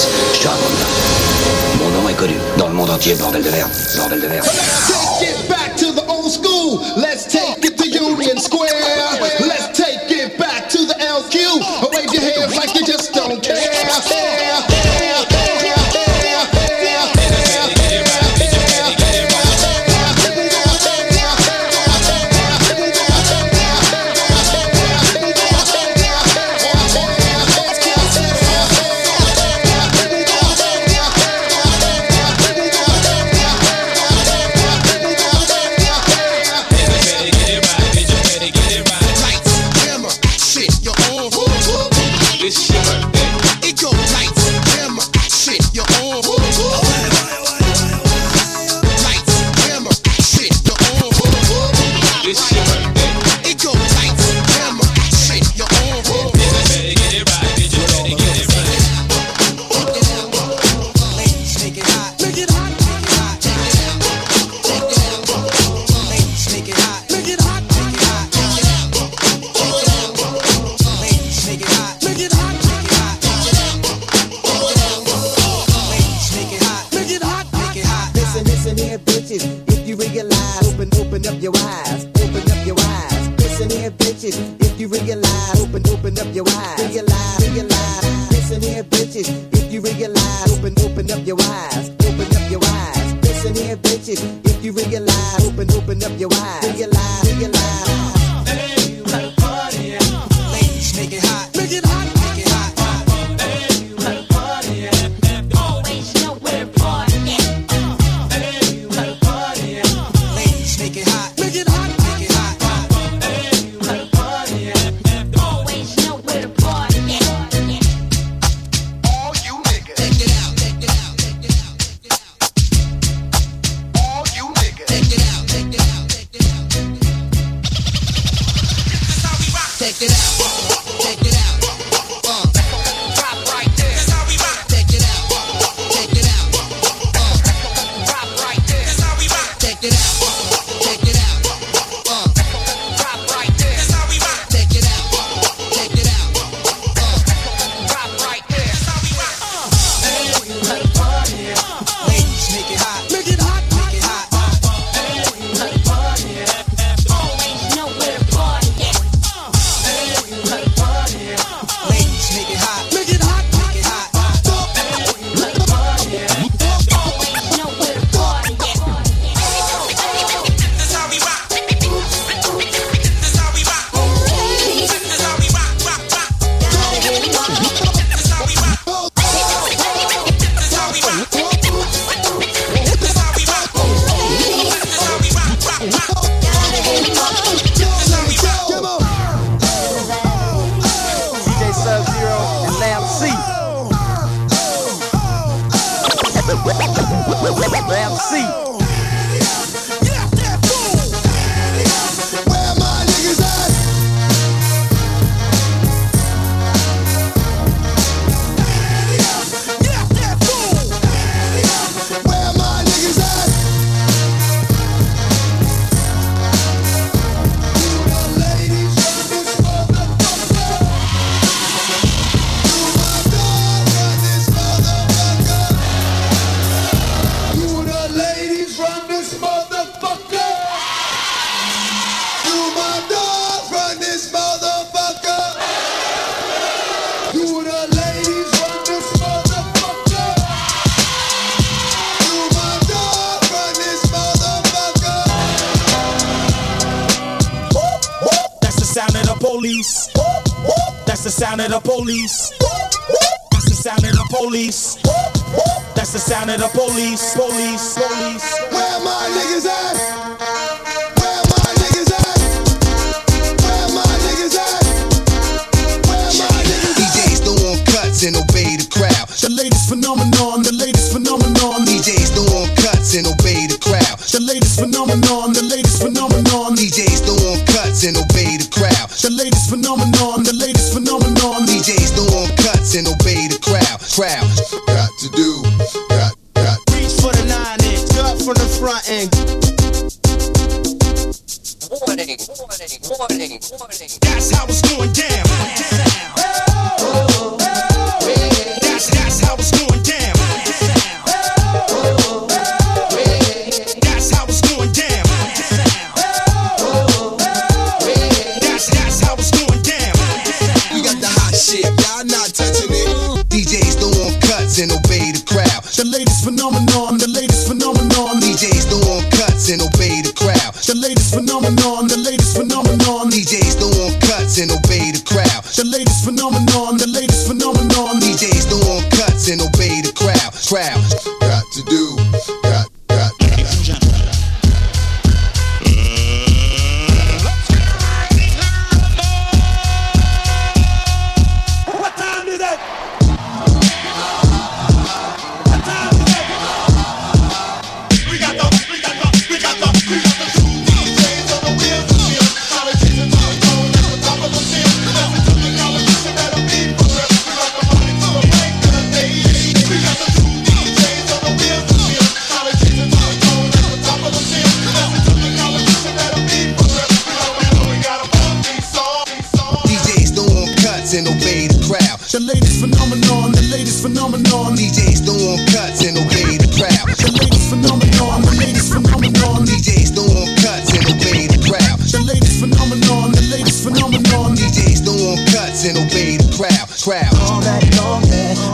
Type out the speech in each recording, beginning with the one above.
Maurice John. Mon nom est connu dans le monde entier, bordel de merde, bordel de merde. realize, realize. check it out. assim. sound of the police. That's the sound of the police. That's the sound of the police. Police, police. Where my niggas at? and obey the crowd. The latest phenomenon, the latest phenomenon. DJs don't want cuts and obey the crowd. The latest phenomenon. That's how it's going down. down. phenomenon. DJs don't want cuts and obey the crowd. The latest phenomenon crowd. All night long, man.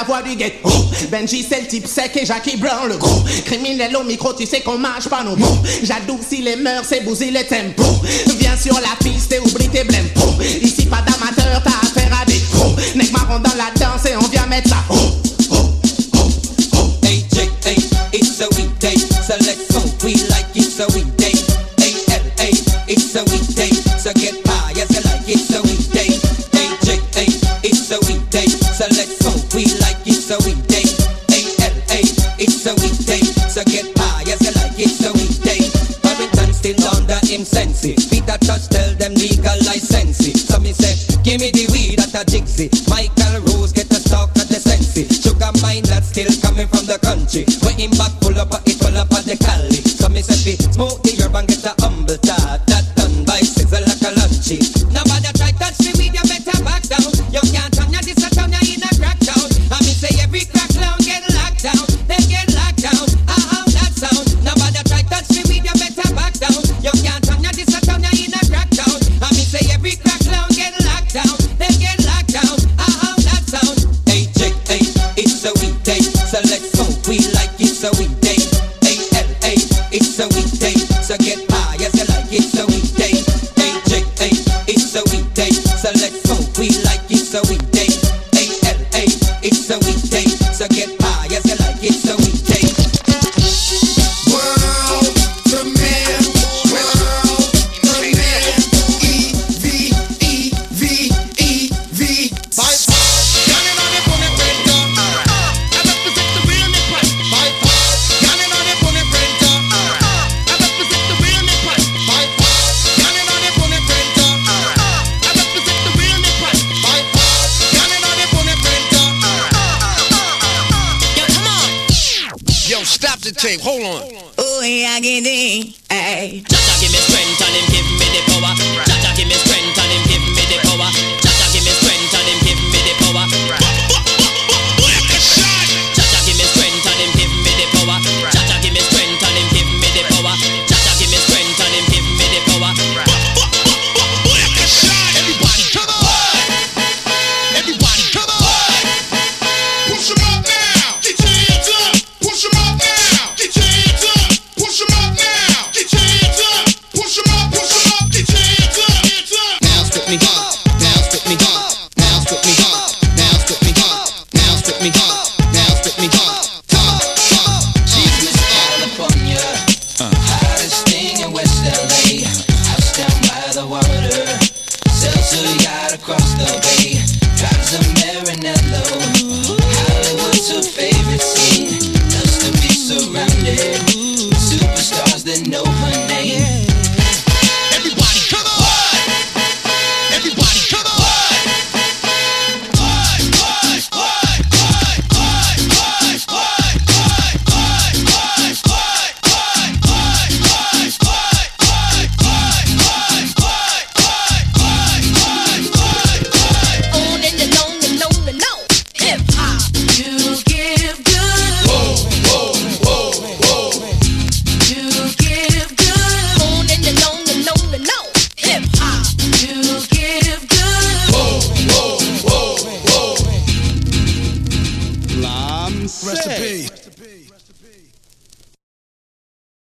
la voix du guet. Oh, Benji, c'est le type sec et Jackie Brown, le gros. Criminel au micro, tu sais qu'on marche pas nos mots. J'adoucis les mœurs c'est bousiller les tempos. Viens sur la piste et oublie tes blèmes. Oh, ici, pas d'amateur, t'as affaire à des gros. Nec marron dans la danse et on vient mettre ça. Hey, Jake, hey, it's a weekday, so let's. We like it, so we him sense it. Peter Tosh tell them legalize sense it. So me say, give me the weed at a jigsy. Michael Rose get a stock at the sense. Sugar mine that's still coming from the country. When him back pull up, it pull up at the Cali. So me say, smoke the herb get a humble tart. Hold on. Oh, yeah, I get it. Hey.